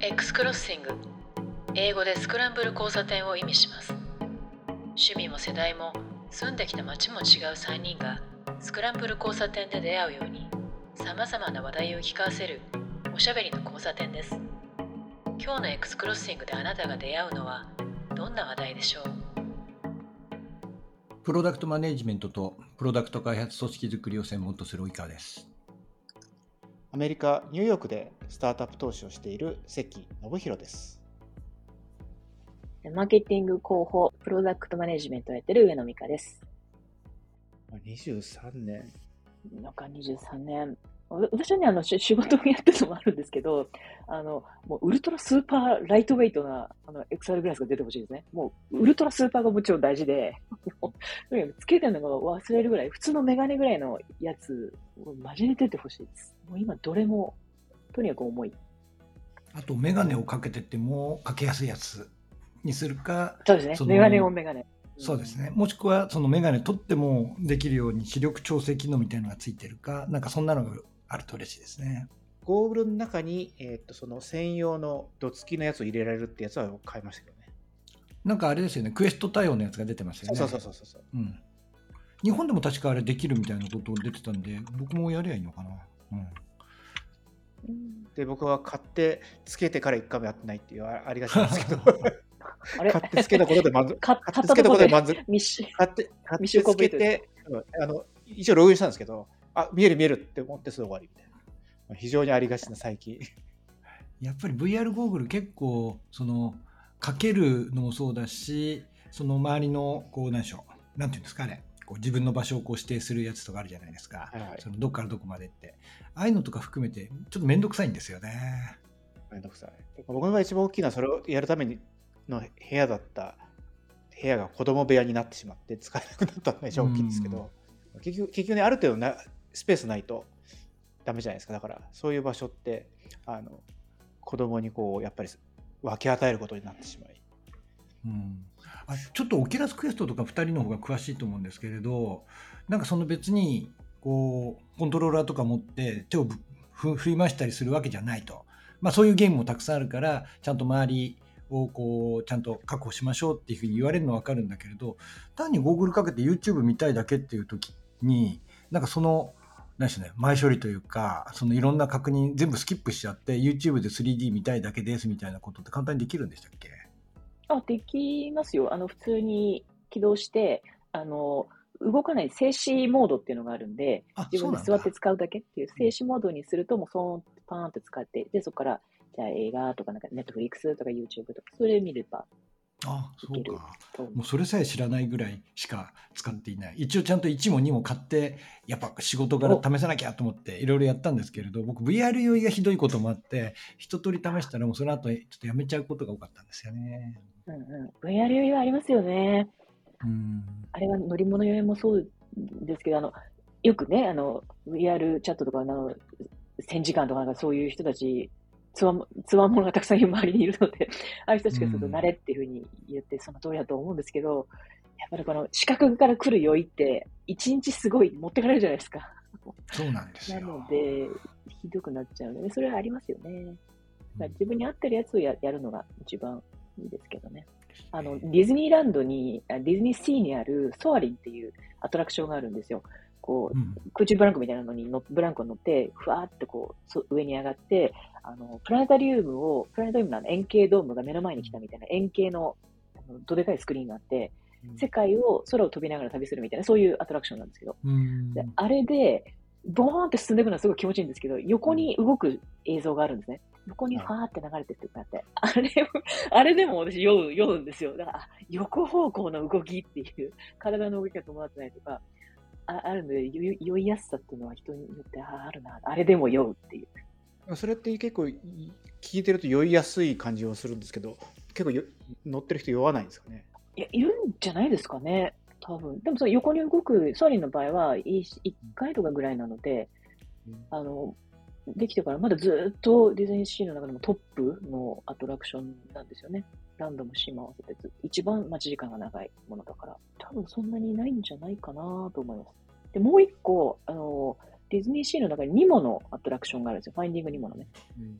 X クロッシング英語でスクランブル交差点を意味します。趣味も世代も住んできた街も違う3人がスクランブル交差点で出会うようにさまざまな話題を聞かせるおしゃべりの交差点です。今日の X クロッシングであなたが出会うのはどんな話題でしょう？プロダクトマネジメントとプロダクト開発組織づくりを専門とする及川です。アメリカ・ニューヨークでスタートアップ投資をしている関信弘です。マーケティング広報、プロダクトマネジメントをやってる上野美香です。23年。なんか23年。わ私はね、あの、し仕事をやってるのもあるんですけど、あの、もうウルトラスーパーライトウェイトな、あの、XR グラスが出てほしいですね。もう、ウルトラスーパーがもちろん大事で、つけてるのが忘れるぐらい、普通のメガネぐらいのやつをマジで出てほしいです。もう今、どれも、とにかく重い。あと、メガネをかけててもかけやすいやつにするか、そうですねメガネオンメガネ。そうですね。もしくは、そのメガネ取ってもできるように視力調整機能みたいなのがついてるか、なんかそんなのがあると嬉しいですね。ゴーグルの中に、えー、とその専用のド付きのやつを入れられるってやつは買いましたけどね。なんかあれですよね、クエスト対応のやつが出てますよね。そうそうそうそうそう。うん。日本でも確かあれできるみたいなこと出てたんで、僕もやりゃいいのかな。うん。うんで、僕は買ってつけてから1回もやってないっていうあありがちなんですけど、あれ？買ってつけたことで満足。買買ってつけたことで満足。買って買ってつけて、うんあの一応ログインしたんですけど、あ、見える見えるって思ってすぐ終わりみたいな。まあ非常にありがちな最近。やっぱり VR ゴーグル結構そのかけるのもそうだしその周りのこう何でしょうなんていうんですかねこう自分の場所をこう指定するやつとかあるじゃないですか、はいはいそのどっからどこまでってああいうのとか含めてちょっと面倒くさいんですよねめんどくさい。僕が一番大きいのはそれをやるためにの部屋だった部屋が子供部屋になってしまって使えなくなったのが一番大きいんですけど、結局結局ね、ある程度なスペースないとダメじゃないですか。だからそういう場所ってあの子供にこうやっぱり分け与えることになってしまい。うん、あちょっと Oculus Quest とか2人の方が詳しいと思うんですけれどなんかその別にこうコントローラーとか持って手をふ振り回したりするわけじゃないと、まあ、そういうゲームもたくさんあるからちゃんと周りをこうちゃんと確保しましょうっていうふうに言われるのは分かるんだけれど単にゴーグルかけて YouTube 見たいだけっていう時になんかその何でしね前処理というかそのいろんな確認全部スキップしちゃって YouTube で 3D 見たいだけですみたいなことって簡単にできるんでしたっけ？あ、できますよ。あの、普通に起動して、あの、動かない静止モードっていうのがあるんで、あ自分で座って使うだけっていう静止モードにすると、もうそーんパーンって使って、で、そこから、じゃあ映画とか、なんか、ネットフリックスとか YouTube とか、それ見ればあそうか。もうそれさえ知らないぐらいしか使っていない。一応ちゃんと1も2も買って、やっぱ仕事から試さなきゃと思っていろいろやったんですけれど、僕 VR 酔いがひどいこともあって、一通り試したらもうその後ちょっとやめちゃうことが多かったんですよね。うんうん。VR 余裕はありますよね。うん。あれは乗り物酔いもそうですけど、あの、よくね、あの、VR チャットとか、あの、1000時間とかなんかそういう人たち、つわも、つわものがたくさん周りにいるので、ああいう人たちがするとうん慣れっていうふうに言って、その通りだと思うんですけど、やっぱりこの視覚から来る酔いって、一日すごい持ってかれるじゃないですか。そうなんですなよ。ので、ひどくなっちゃうので、それはありますよね。だから自分に合ってるやつをややるのが一番いいですけどね。あの、ディズニーランドに、あディズニーシーにあるソアリンっていうアトラクションがあるんですよ。こうう、ん。空中ブランコみたいなのにのブランコに乗って、ふわーってこう、そ上に上がって、あの、プラネタリウムを、プラネタリウムの円形ドームが目の前に来たみたいな円形の、どでかいスクリーンがあって、世界を空を飛びながら旅するみたいな、そういうアトラクションなんですけど、うんであれで、ボーンって進んでいくのはすごい気持ちいいんですけど、横に動く映像があるんですね。横にファーって流れてってってなって、あれを、あれでも私酔う、酔うんですよ。だから、あ横方向の動きっていう、体の動きが伴ってないとか、ああるので、酔いやすさっていうのは人によってああるな、あれでも酔うっていう。それって結構い聞いてると酔いやすい感じをするんですけど、結構よ乗ってる人酔わないんですかね？いや、いるんじゃないですかね、多分。でもその横に動く、ソアリンの場合は1回とかぐらいなので、あの、できてからまだずっとディズニーシーの中でもトップのアトラクションなんですよね。ランドもシーも合わせてず一番待ち時間が長いものだから、多分そんなにないんじゃないかなと思います。で、もう一個、あの、ディズニーシーの中にニモのアトラクションがあるんですよ。ファインディングニモのね。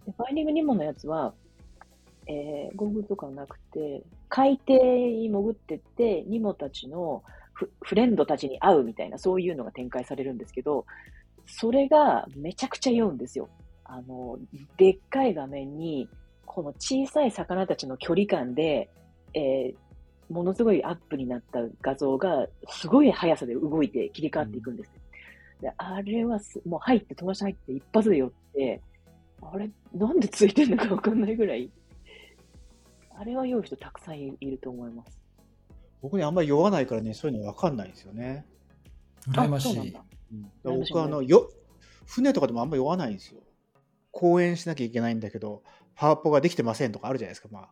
でファインディングニモのやつは、えー、ゴーグルとかはなくて、海底に潜ってって、ニモたちのフフレンドたちに会うみたいな、そういうのが展開されるんですけど、それがめちゃくちゃ酔うんですよ。あの、でっかい画面に、この小さい魚たちの距離感で、えー、ものすごいアップになった画像が、すごい速さで動いて切り替わっていくんです。うん、であれはもう入って、友達入って一発で寄って、あれ、なんでついてんのかわかんないぐらい、あれは酔う人たくさんいると思います。僕ね、あんまり酔わないからね、そういうのわかんないんですよね。羨ましい。うん、僕はあのよ船とかでもあんまり酔わないんですよ。講演しなきゃいけないんだけど、パワポができてませんとかあるじゃないですか。まあ、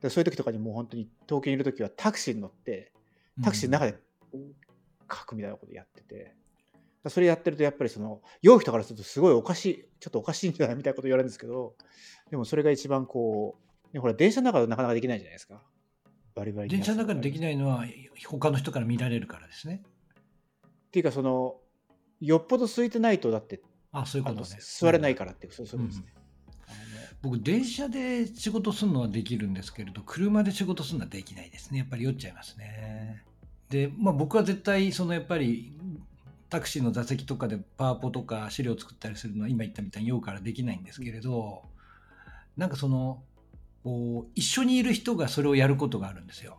でそういう時とかにもう本当に東京にいる時はタクシーに乗ってタクシーの中で書くみたいなことやってて、うん、それやってるとやっぱりその酔う人からするとすごいおかしいちょっとおかしいんじゃない？みたいなこと言われるんですけどでもそれが一番こう、ね、ほら電車の中でなかなかできないじゃないですか。バリバリ電車の中でできないのは他の人から見られるからですね。っていうかそのよっぽど空いてないとだってあそういうことね。座れないからっていう、そうですね、うん僕電車で仕事するのはできるんですけれど車で仕事するのはできないですね。やっぱり酔っちゃいますね。で、まあ、僕は絶対そのやっぱりタクシーの座席とかでパワポとか資料を作ったりするのは今言ったみたいに酔うからできないんですけれどなんかその一緒にいる人がそれをやることがあるんですよ。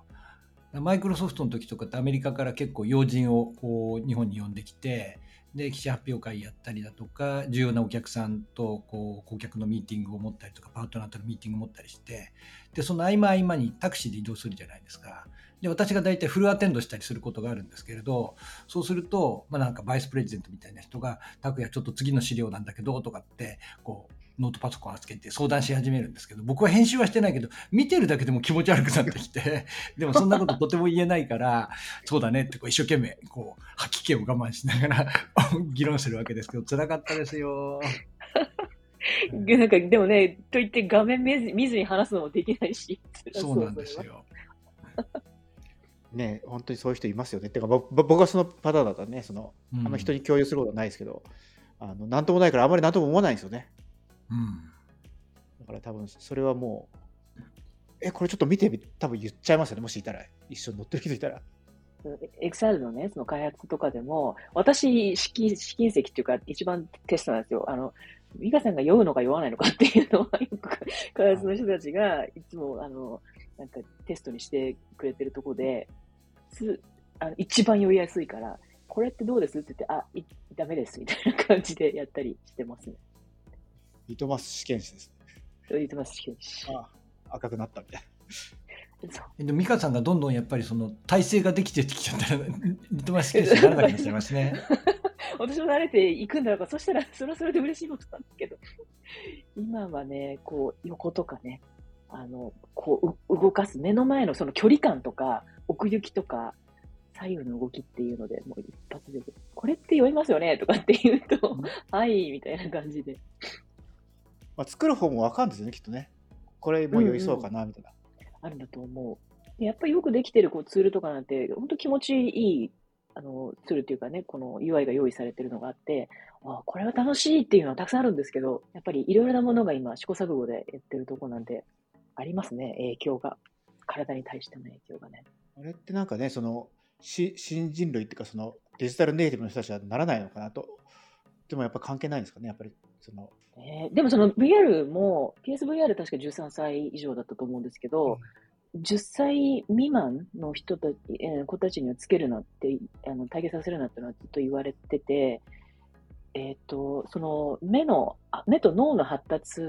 マイクロソフトの時とかってアメリカから結構要人をこう日本に呼んできてで記者発表会やったりだとか重要なお客さんとこう顧客のミーティングを持ったりとかパートナーとのミーティングを持ったりしてでその合間合間にタクシーで移動するじゃないですかで私が大体フルアテンドしたりすることがあるんですけれどそうすると、まあ、なんかバイスプレジデントみたいな人が「拓也ちょっと次の資料なんだけど」とかってこうノートパソコンをつけて相談し始めるんですけど、僕は編集はしてないけど、見てるだけでも気持ち悪くなってきて、でもそんなこととても言えないから、そうだねってこう一生懸命、こう、吐き気を我慢しながら 議論するわけですけど、辛かったですよ。なんか、でもね、と言って画面見ずに話すのもできないし。そうなんですよ。ね本当にそういう人いますよね。てか僕はそのパターンだったらね、その、あんま人に共有することはないですけど、あのなんともないからあんまりなんとも思わないんですよね。うん、だから多分それはもう、え、これちょっと見てみ、多分言っちゃいますよね、もしいたら、一緒に乗ってる人いたら。エクサイルのね、その開発とかでも、私、試金試金石っていうか、一番テストなんですよ。あの、美香さんが酔うのか酔わないのかっていうのは、よく開発の人たちが、いつも、あの、なんかテストにしてくれてるとこで、つあの一番酔いやすいから、これってどうですって言って、あ、いダメです、みたいな感じでやったりしてますね。リトマス試験紙ですね。リトマス試験紙。ああ赤くなったみたいな。で美香さんがどんどんやっぱりその体制ができてきちゃったらリトマス試験紙にならなくなっちゃいますね。私も慣れていくんだろうか、そしたらそれはそれで嬉しいことなんですけど、今はね、こう横とかね、あのこう動かす目の前のその距離感とか奥行きとか左右の動きっていうので、もう一発で、これって酔いますよねとかって言うと、はい、みたいな感じで。まあ、作る方もわかるんですよね、きっとね。これもう酔いそうかな、みたいな、うんうん。あるんだと思う。やっぱりよくできてるこうツールとかなんて、本当気持ちいいあのツールっていうかね、この UI が用意されてるのがあって、あこれは楽しいっていうのはたくさんあるんですけど、やっぱりいろいろなものが今試行錯誤でやってるとこなんで、ありますね、影響が。体に対しての影響がね。あれってなんかね、そのし新人類っていうか、そのデジタルネイティブの人たちはならないのかなと。でもやっぱ関係ないんですかね、やっぱりそのえー、でもその VR も、PSVR 確か13歳以上だったと思うんですけど、うん、10歳未満の人たち、えー、子たちにはつけるなって、あの体験させるなってのはずっと言われてて、えっ、ー、と、その目の、目と脳の発達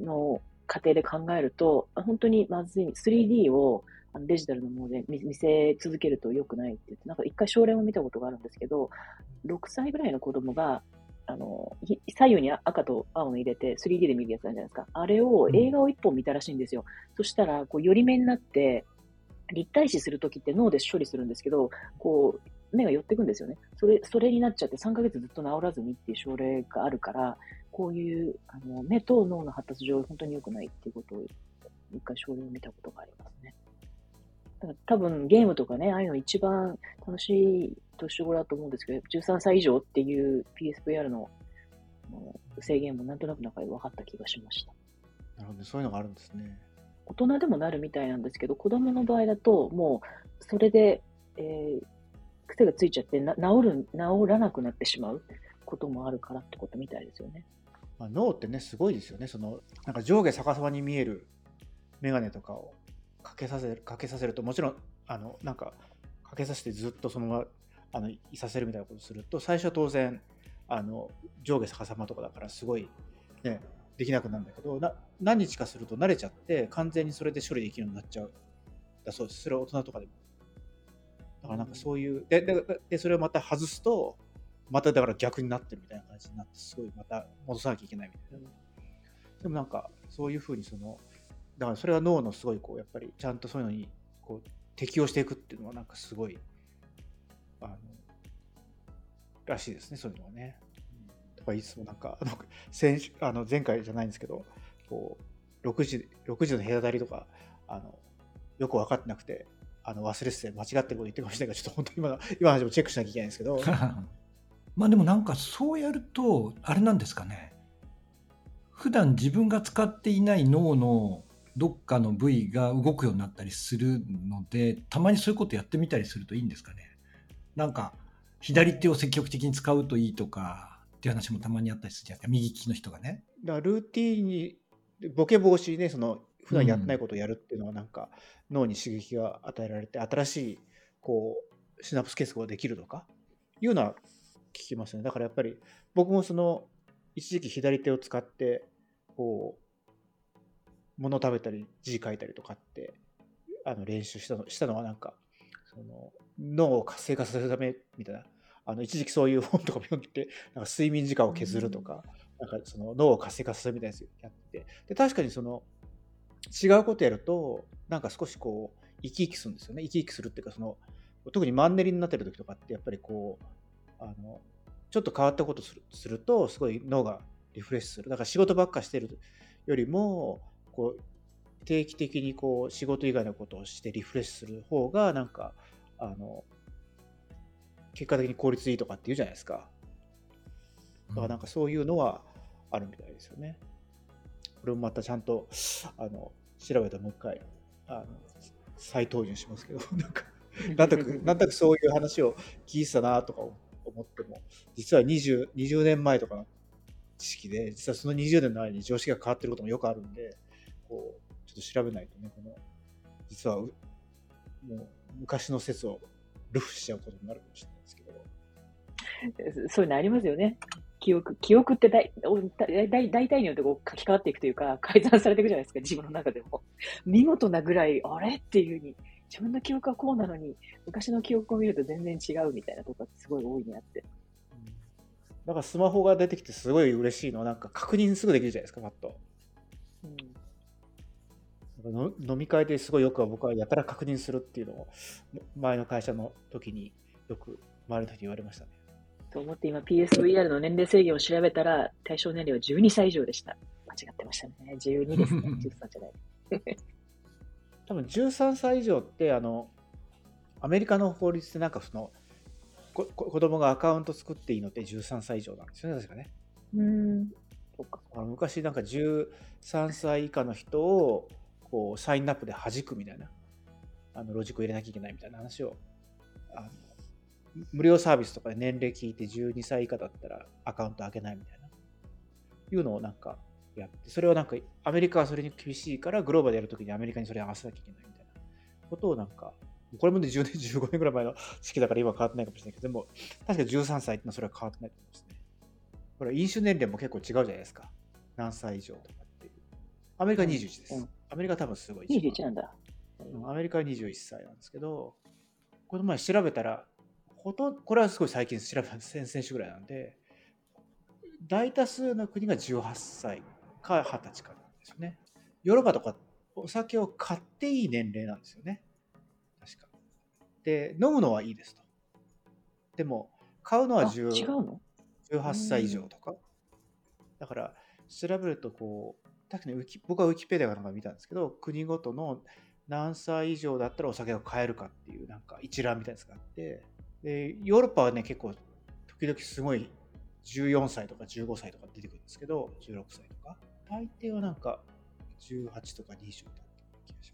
の過程で考えると、本当にまずい、3D をデジタルのもので見せ続けると良くないって言って、なんか一回症例を見たことがあるんですけど、6歳ぐらいの子供があの、左右に赤と青の入れて 3D で見るやつあるじゃないですか。あれを映画を一本見たらしいんですよ。そしたら、こう、寄り目になって、立体視するときって脳で処理するんですけど、こう、目が寄っていくんですよね。それ、それになっちゃって3ヶ月ずっと治らずにっていう症例があるから、こういう、あの、目と脳の発達上本当に良くないっていうことを、一回症例を見たことがありますね。多分ゲームとかね、ああいうの一番楽しい年頃だと思うんですけど、13歳以上っていう PSVR の制限もなんとなく中で分かった気がしました。なるほど、そういうのがあるんですね。大人でもなるみたいなんですけど、子供の場合だと、もう、それで、えー、癖がついちゃってな、治る、治らなくなってしまうこともあるからってことみたいですよね。まあ、脳ってね、すごいですよね。その、なんか上下逆さまに見えるメガネとかをかけさせる、かけさせると、もちろん、あの、なんか、かけさせてずっとそのまま、あの、いさせるみたいなことをすると、最初は当然、あの、上下逆さまとかだから、すごい、ね、できなくなるんだけど、な何日かすると慣れちゃって、完全にそれで処理できるようになっちゃう。だそうです。それは大人とかでも。だからなんかそういう、で、ででそれをまた外すと、まただから逆になってるみたいな感じになって、すごいまた戻さなきゃいけないみたいな。でもなんか、そういうふうにその、だからそれは脳のすごいこう、やっぱりちゃんとそういうのにこう適応していくっていうのはなんかすごい、あの、らしいですね、そういうのはね。とかいつもなんか、あの先週あの前回じゃないんですけど、こう6時 ,6 時の部屋りとかあのよく分かってなくて、あの忘れてて間違ってること言ってるかもしれないから、ちょっと本当に今今の話もチェックしなきゃいけないんですけど。まあでもなんかそうやると、あれなんですかね。普段自分が使っていない脳のどっかの部位が動くようになったりするので、たまにそういうことやってみたりするといいんですかね。なんか、左手を積極的に使うといいとかっていう話もたまにあったりするじゃないですか。右利きの人がね。だからルーティーンに、ボケ防止ね、その普段やってないことをやるっていうのはなんか、脳に刺激が与えられて新しいこうシナプス結合ができるとかいうのは聞きますねだからやっぱり僕もその一時期左手を使ってこう物食べたり字書いたりとかってあの練習したのしたのはなんかその脳を活性化させるためみたいなあの一時期そういう本とかも読んでなんか睡眠時間を削るとか、なんかその脳を活性化させるみたいなやつやってで確かにその違うことやると、なんか少しこう、生き生きするんですよね。生き生きするっていうか、その、特にマンネリになってる時とかって、やっぱりこう、あの、ちょっと変わったことするすると、すごい脳がリフレッシュする。だから仕事ばっかしてるよりも、こう、定期的にこう、仕事以外のことをしてリフレッシュする方が、なんか、あの、結果的に効率いいとかって言うじゃないですか。だからなんかそういうのはあるみたいですよね。これもまたちゃんとあの調べたもう一回あの再登場しますけど、なんか、なんとなく、なんとなくそういう話を聞いてたなとか思っても、実は 20, 20年前とかの知識で、実はその20年の間に常識が変わってることもよくあるんで、こう、ちょっと調べないとね、この、実はもう昔の説をルフしちゃうことになるかもしれないですけど。そういうのありますよね。記憶、記憶って大大大体によってこう書き換わっていくというか、改ざんされていくじゃないですか、自分の中でも。見事なぐらい、あれっていうふうに、自分の記憶はこうなのに、昔の記憶を見ると全然違うみたいなとこすごい多いなって。だからスマホが出てきてすごい嬉しいのは、なんか確認すぐできるじゃないですか、パッと。うん、飲み会ですごいよくは僕はやたら確認するっていうのを前の会社の時によく周りの人に言われましたね。と思って今 PSVR の年齢制限を調べたら対象年齢は12歳以上でした。間違ってましたね。12ですね。13じゃない。多分13歳以上ってあのアメリカの法律でなんかそのこ子供がアカウント作っていいのって13歳以上なんですよね、確かね。うんそうかあの昔なんか13歳以下の人をこうサインアップで弾くみたいなあのロジックを入れなきゃいけないみたいな話をあの無料サービスとかで年齢聞いて12歳以下だったらアカウント開けないみたいな、いうのをなんかやって、それはなんかアメリカはそれに厳しいからグローバルでやるときにアメリカにそれ合わせなきゃいけないみたいなことをなんか、これもね10年、15年ぐらい前の 式だから今変わってないかもしれないけど、でも確か13歳ってのはそれは変わってないと思いますね。これ飲酒年齢も結構違うじゃないですか。何歳以上とかっていう。アメリカ21です。うん、アメリカ多分すごい。21なんだ。アメリカは21歳なんですけど、この前調べたら、ほとんど、これはすごい最近調べた先々週ぐらいなんで、大多数の国が18歳か20歳かなんですよね。ヨーロッパとかお酒を買っていい年齢なんですよね。確か。で、飲むのはいいですと。でも、買うのは10違うの？18歳以上とか。だから、調べるとこう、確かに僕はウィキペディアなんか見たんですけど、国ごとの何歳以上だったらお酒が買えるかっていうなんか一覧みたいなやつがあって、でヨーロッパはね結構時々すごい14歳とか15歳とか出てくるんですけど16歳とか大抵はなんか18とか20だった気がし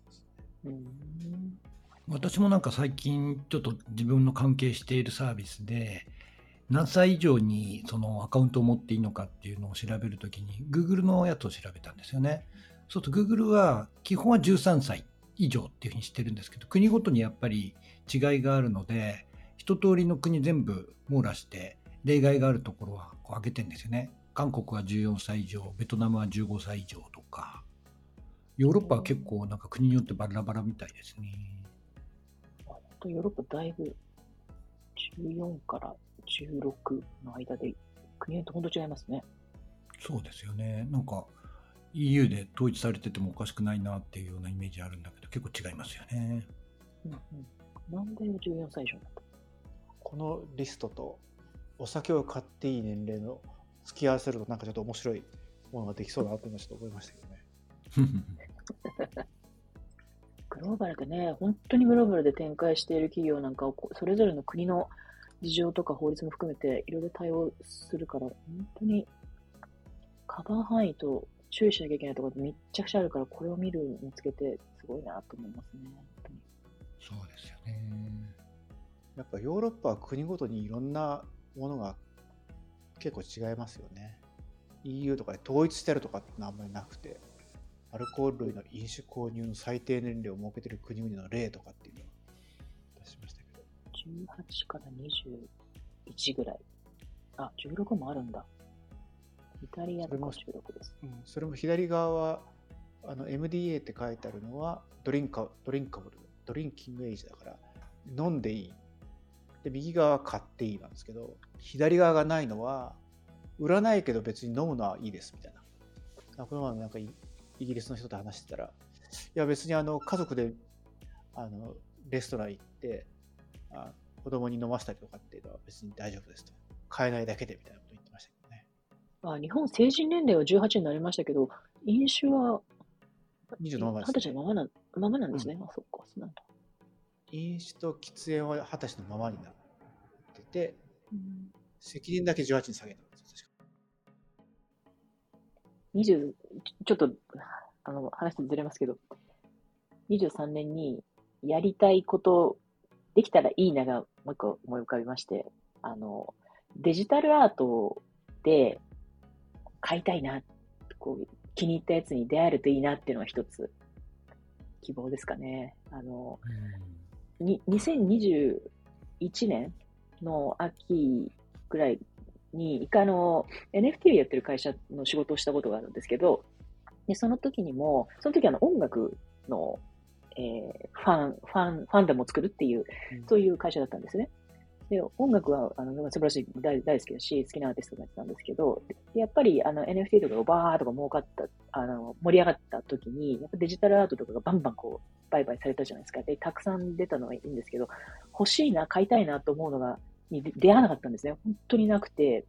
ますうん。私もなんか最近ちょっと自分の関係しているサービスで何歳以上にそのアカウントを持っていいのかっていうのを調べるときに Google のやつを調べたんですよね。そうすると Google は基本は13歳以上っていうふうにしてるんですけど国ごとにやっぱり違いがあるので一通りの国全部網羅して例外があるところはこう上げてるんですよね。韓国は14歳以上、ベトナムは15歳以上とか、ヨーロッパは結構なんか国によってバラバラみたいですね。本当ヨーロッパだいぶ14から16の間で国によって本当違いますね。そうですよね。なんか EU で統一されててもおかしくないなっていうようなイメージあるんだけど、結構違いますよね。うんうん。なんで14歳以上だった？このリストとお酒を買っていい年齢の付き合わせるとなんかちょっと面白いものができそうだなと今ちょっと思いましたけどね。グローバルでね、本当にグローバルで展開している企業なんかをそれぞれの国の事情とか法律も含めていろいろ対応するから、本当にカバー範囲と注意しなきゃいけないところめっちゃくちゃあるから、これを見るにつけてすごいなと思いますね。本当にそうですよね。やっぱヨーロッパは国ごとにいろんなものが結構違いますよね。EU とかで統一してるとかってのはあんまりなくて、アルコール類の飲酒購入の最低年齢を設けてる国々の例とかっていうのを出しました18から21ぐらい。あ、16もあるんだ。イタリアとか16です。うん、それも左側はあの MDA って書いてあるのはドリンカドリンカブル、ドリンキングエイジだから飲んでいい。で、右側は買っていいなんですけど、左側がないのは売らないけど別に飲むのはいいですみたいな。あこの前もなんかイイギリスの人と話してたら、いや別にあの家族であのレストラン行ってあ子供に飲ませたりとかっていうのは別に大丈夫ですと。買えないだけでみたいなこと言ってましたけどね。あ日本成人年齢は18になりましたけど、飲酒は20のままです、20歳のままなんままなんですね。あ、そっか、そうなんだ。飲酒と喫煙は二十歳のままになってて、うん責任だけ18に下げたんですよ確か20、ちょっと、あの、話ずれますけど、23年にやりたいこと、できたらいいながもう一個思い浮かびまして、あの、デジタルアートで買いたいな、こう、気に入ったやつに出会えるといいなっていうのが一つ、希望ですかね。あの、に2021年の秋ぐらいに、一回あの、NFT をやってる会社の仕事をしたことがあるんですけど、で、その時にも、その時あの音楽の、えーファン、ファン、ファンダムを作るっていう、うんそういう会社だったんですね。で、音楽は、あの、素晴らしい、大大好きだし、好きなアーティストがやってたんですけど、でやっぱり、あの、NFT とかがバーとか儲かった、あの、盛り上がった時に、やっぱデジタルアートとかがバンバンこう、売買されたじゃないですか。で、たくさん出たのはいいんですけど、欲しいな、買いたいなと思うのが、に出出会わなかったんですね。本当になくて、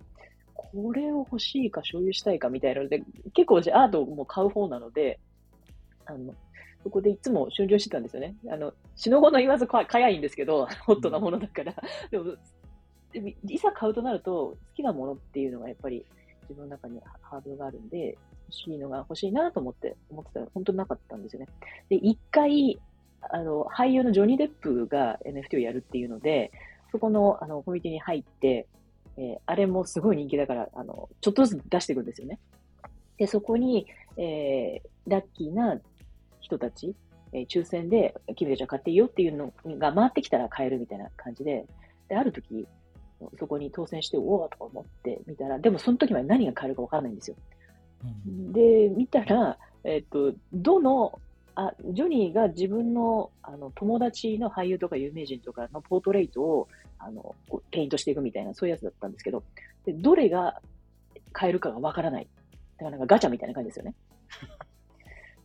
これを欲しいか所有したいかみたいなので、結構私アートも買う方なので、あの、そこでいつも終了してたんですよね。あの、死の後の言わずか早いんですけど、ホットなものだから。でも、いざ買うとなると、好きなものっていうのがやっぱり自分の中にハードルがあるんで、欲しいのが欲しいなと思って、思ってたら本当になかったんですよね。で、一回、あの、俳優のジョニー・デップが NFT をやるっていうので、そこの、あの、コミュニティに入って、えーあれもすごい人気だから、あの、ちょっとずつ出していくんですよね。で、そこに、えーラッキーな人たち、えー抽選で、君たちは買っていいよっていうのが回ってきたら買えるみたいな感じで、で、ある時、そこに当選して、おおとか思ってみたら、でもその時まで何が買えるかわからないんですよ。うんで、見たら、えっと、どの、あ、ジョニーが自分の、あの、友達の俳優とか有名人とかのポートレートを、あの、ペイントしていくみたいな、そういうやつだったんですけど、で、どれが買えるかがわからない。だからなんかガチャみたいな感じですよね。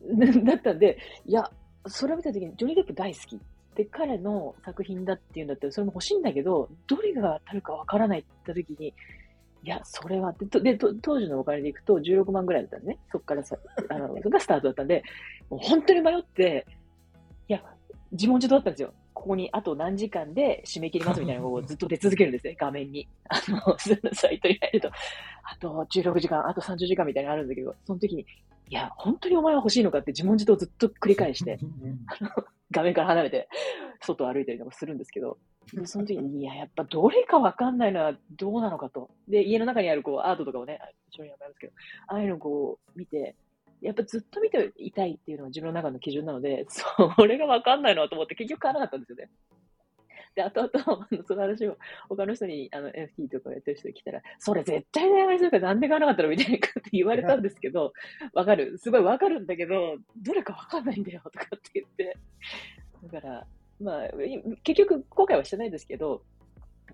だったんで、いや、それを見た時に、ジョニー・デップ大好き。で、彼の作品だっていうんだったら、それも欲しいんだけど、どれが当たるかわからないって言った時に、いや、それはで、とでと当時のお金でいくと16万ぐらいだったんですね。そこからさ、あの、がスタートだったんで、もう本当に迷って、いや、自問自答だったんですよ。こここにあと何時間で締め切りますみたいなのをずっと出続けるんですね、画面に。あの、サイトに入ると、あと16時間、あと30時間みたいなのあるんだけど、その時に、いや、本当にお前は欲しいのかって自問自答ずっと繰り返して、画面から離れて、外を歩いたりとかするんですけど、でその時に、いや、やっぱどれかわかんないのはどうなのかと。で、家の中にあるこうアートとかをね、一緒にやるんですけど、ああいうのをこう見て、やっぱずっと見ていたいっていうのが自分の中の基準なので、それがわかんないなと思って結局買わなかったんですよね。で、後々、あのその話を他の人にあの NFT とかやってる人が来たら、それ絶対値上がりするからなんで買わなかったのみたいなこと言われたんですけど、わかる。すごいわかるんだけど、どれかわかんないんだよとかって言って。だから、まあ、結局後悔はしてないですけど、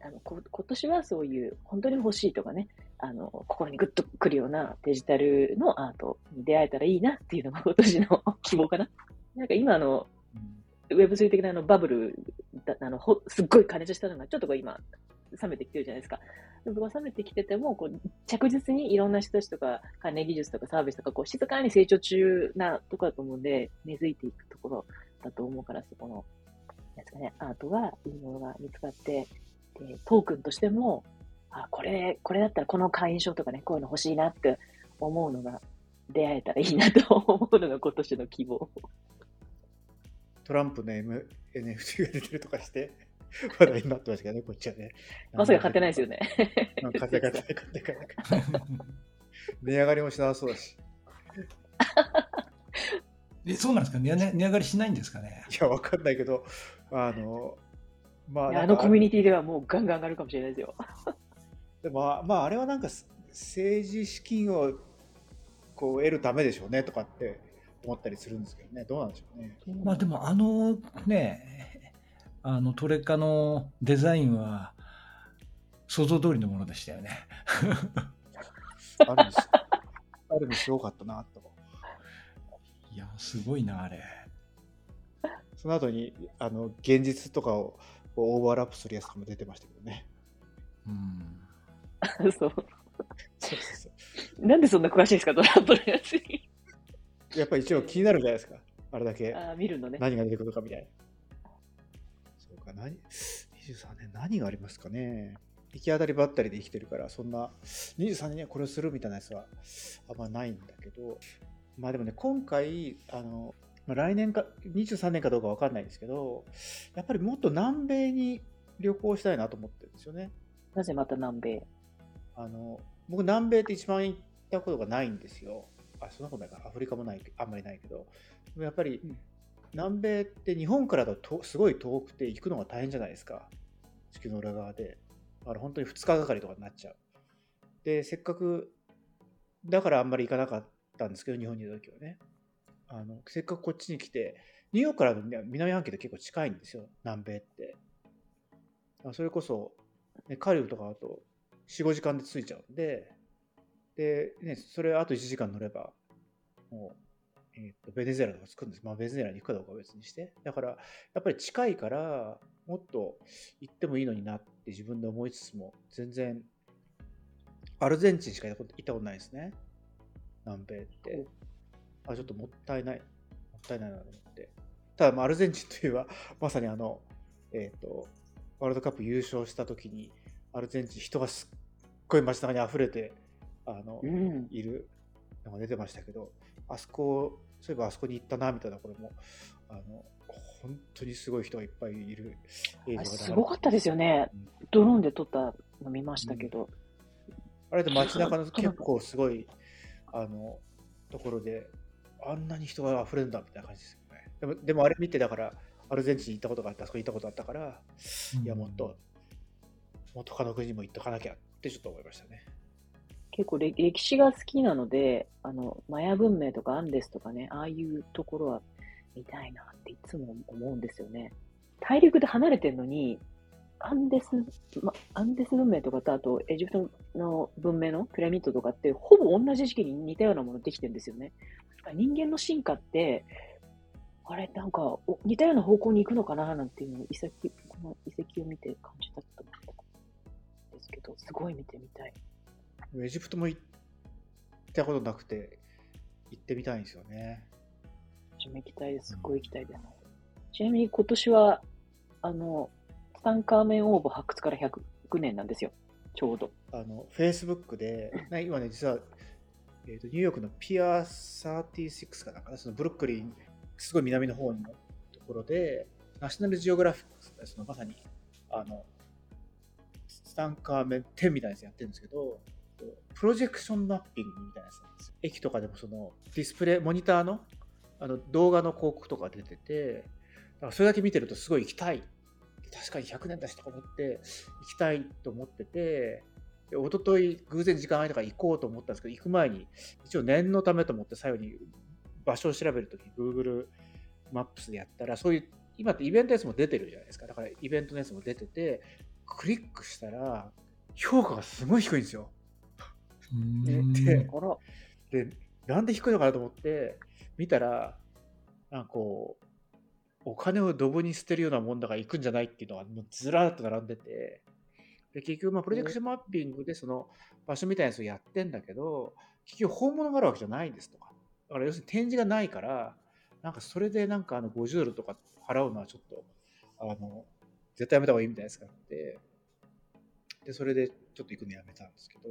あのこ今年はそういう本当に欲しいとかね、あの心にグッとくるようなデジタルのアートに出会えたらいいなっていうのが 今年の希望かな。なんか今あの、Web3 的なあのバブルだあのほ、すっごい加熱したのがちょっとこう今、冷めてきてるじゃないですか。でも冷めてきてても、こう着実にいろんな人たちとか、関連技術とかサービスとか、こう静かに成長中なところだと思うんで、根付いていくところだと思うから、そこの、なんですかね、アートが、いいものが見つかって、で、トークンとしても、あ、これ、これだったらこの会員証とかね、こういうの欲しいなって思うのが、出会えたらいいなと思うのが今年の希望。トランプの、M、NFT が出てるとかして、話題になってましたけどね、こっちはね。まさか買ってないですよね。うん。買って買って買って買ってない。値上がりもしなさそうだし。えそうなんですか？値上げ値上がりしないんですかね？いや、わかんないけど、あの、まあ、あのコミュニティではもうガンガン上がるかもしれないですよ。でも、まあ、あれはなんかす政治資金をこう得るためでしょうねとかって思ったりするんですけどね、どうなんでしょうね。まあでもあのねあのトレカのデザインは想像通りのものでしたよねある意味、ある意味すごかったなと。いやすごいなあれその後に、あの、現実とかをオーバーラップするやつとかも出てましたけどね。うんそう。そうそうそなんでそんな詳しいんですか、トランプのやつに。う。やっぱり一応気になるじゃないですか。あれだけあー見るのね。何が出てくるかみたいな。そうか、何、23年何がありますかね。行き当たりばったりで生きてるから、そんな23年にはこれをするみたいなやつはあんまないんだけど、まあでもね、今回、あの、まあ、来年か、23年かどうかわかんないんですけど、やっぱりもっと南米に旅行したいなと思ってるんですよね。なぜまた南米？あの、僕南米って一番行ったことがないんですよ。あ、そんなことないか。アフリカもない、あんまりないけど。でもやっぱり、うん南米って日本からだととすごい遠くて行くのが大変じゃないですか。地球の裏側で。あの本当に2日がかりとかになっちゃう。で、せっかく、だからあんまり行かなかったんですけど、日本にいた時はね。あのせっかくこっちに来て、ニューヨークから南半球って結構近いんですよ、南米って。それこそ、ね、カリブとかだと4、5時間で着いちゃうんで、で、ね、それあと1時間乗れば、もう、えーとベネズエラとか着くんです。まあ、ベネズエラに行くかどうかは別にして。だから、やっぱり近いから、もっと行ってもいいのになって自分で思いつつも、全然、アルゼンチンしか行ったこと行ったことないですね。南米って。あ、ちょっともったいない。もったいないなと思って。ただ、まあアルゼンチンといえば、まさにあの、えっ、と、ワールドカップ優勝した時に、アルゼンチン人がすっごい街中に溢れて、あの、うん。いるのが出てましたけど、あそこ、そういえばあそこに行ったなみたいな、これも、あの本当にすごい人がいっぱいいる映像すごかったですよね。ドローンで撮ったの見ましたけど。あれで街中の結構すごい、あの、ところで、あんなに人が溢れるんだみたいな感じですよね。でも、でもあれ見て、だから、アルゼンチンに行ったことがあって、あそこに行ったことあったから、いや、もっと、もっと他の国にも行っとかなきゃってちょっと思いましたね。結構歴歴史が好きなので、あの、マヤ文明とかアンデスとかね、ああいうところは見たいなっていつも思うんですよね。大陸で離れてるのに、アンデス、ま、アンデス文明とかと、あとエジプトの文明のピラミッドとかって、ほぼ同じ時期に似たようなものできてるんですよね。人間の進化って、あれ、なんか、お似たような方向に行くのかななんていうのを遺跡、この遺跡を見て感じたと思ったんですけど、すごい見てみたい。エジプトも行ったことなくて、行ってみたいんですよね。私も行きたいです。すっごい行きたいです。ちなみに今年はあの、ツタンカーメン王墓発掘から100年なんですよ。ちょうど。あの、Facebook で、な今ね、実は、えーと、ニューヨークのピア36かなんかな、そのブルックリン、すごい南の方のところで、ナショナルジオグラフィックスそのまさに、あの、ツタンカーメン10みたいなやつやってるんですけど、プロジェクションマッピングみたいなやつなんです。駅とかでもそのディスプレイ、モニターのあの動画の広告とか出てて、だからそれだけ見てるとすごい行きたい。確かに100年だしとか思って行きたいと思ってて、で一昨日偶然時間空いたから行こうと思ったんですけど、行く前に一応念のためと思って最後に場所を調べるとき Google マップスでやったら、そういう今ってイベントのやつも出てるじゃないですか。だからイベントのやつも出てて、クリックしたら評価がすごい低いんですよ。でで、なんで低いのかなと思って見たら、なんかこう、お金をドブに捨てるようなもんだから行くんじゃないっていうのがもうずらっと並んでて、で結局、まあ、プロジェクションマッピングでその場所みたいなやつをやってんだけど、結局本物があるわけじゃないんですとか。だから要するに展示がないから、なんかそれでなんかあの50ドルとか払うのはちょっと、あの、絶対やめた方がいいみたいなやつがあって、で、それでちょっと行くのやめたんですけど、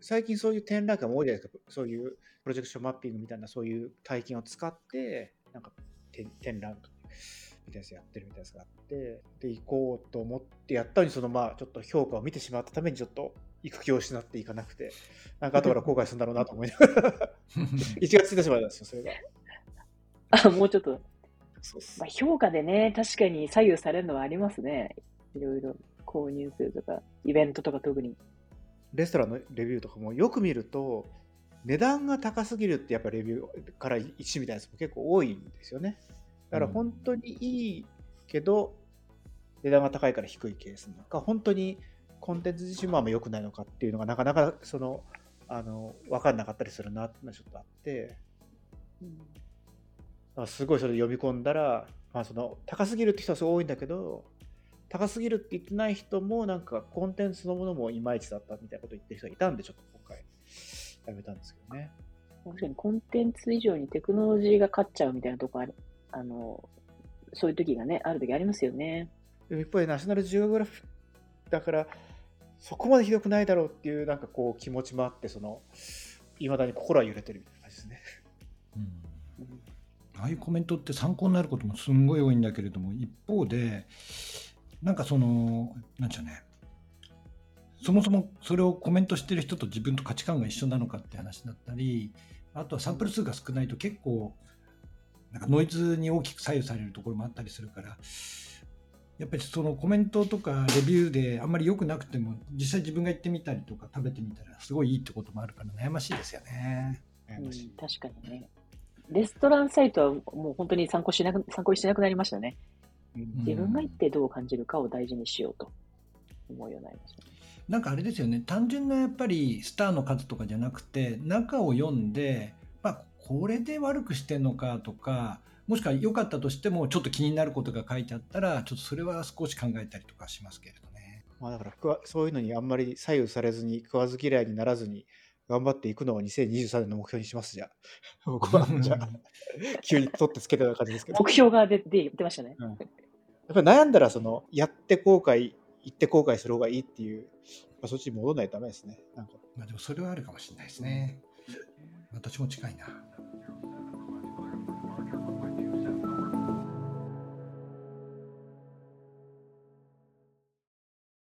最近そういう展覧会も多いじゃないですか。そういうプロジェクションマッピングみたいなそういう体験を使って、なんか展覧会みたいなやつやってるみたいなやつがあって、で、行こうと思ってやったのに、そのまあ、ちょっと評価を見てしまったためにちょっと行く気を失っていかなくて、なんか後から後悔するんだろうなと思いながら、1月1日までなんですよ、それが。あ、もうちょっと。そうまあ、評価でね、確かに左右されるのはありますね。いろいろ購入するとか、イベントとか特に。レストランのレビューとかもよく見ると、値段が高すぎるってやっぱレビューから1みたいなやつも結構多いんですよね。だから本当にいいけど、値段が高いから低いケースなのか、本当にコンテンツ自身もあんま良くないのかっていうのがなかなかその、あの、分かんなかったりするなってのはちょっとあって、うん、すごいそれ読み込んだら、まあその、高すぎるって人はすごい多いんだけど、高すぎるって言ってない人もなんかコンテンツのものもいまいちだったみたいなこと言ってる人がいたんで、ちょっと今回やめたんですけどね。確かにコンテンツ以上にテクノロジーが勝っちゃうみたいなとこある。あの、そういう時がね、ある時ありますよね。でも一方でナショナルジオグラフだから、そこまでひどくないだろうっていうなんかこう気持ちもあって、その、いまだに心は揺れてるみたいな感じですね。うん、ああいうコメントって参考になることもすんごい多いんだけれども、一方で、なんかその、なんちゃうね、そもそもそれをコメントしてる人と自分と価値観が一緒なのかって話だったり、あとはサンプル数が少ないと結構、なんかノイズに大きく左右されるところもあったりするから、やっぱりそのコメントとかレビューであんまり良くなくても、実際自分が行ってみたりとか食べてみたらすごいいいってこともあるから悩ましいですよね。うん、確かにね。レストランサイトはもう本当に参考しなく参考にしなくなりましたね。自分が行ってどう感じるかを大事にしようと思うようになりました、ね、なんかあれですよね単純なやっぱりスターの数とかじゃなくて中を読んで、まあ、これで悪くしてんのかとかもしくは良かったとしてもちょっと気になることが書いてあったらちょっとそれは少し考えたりとかしますけれどね。まあ、だからそういうのにあんまり左右されずに食わず嫌いにならずに頑張っていくのを2023年の目標にしますじゃあ。僕はじゃあ急に取ってつけたような感じですけど。目標が出て出ましたね。うんやっぱり悩んだらそのやって後悔行って後悔する方がいいっていう、まあ、そっちに戻らないとダメですねなんかまあでもそれはあるかもしれないですね私も近いな。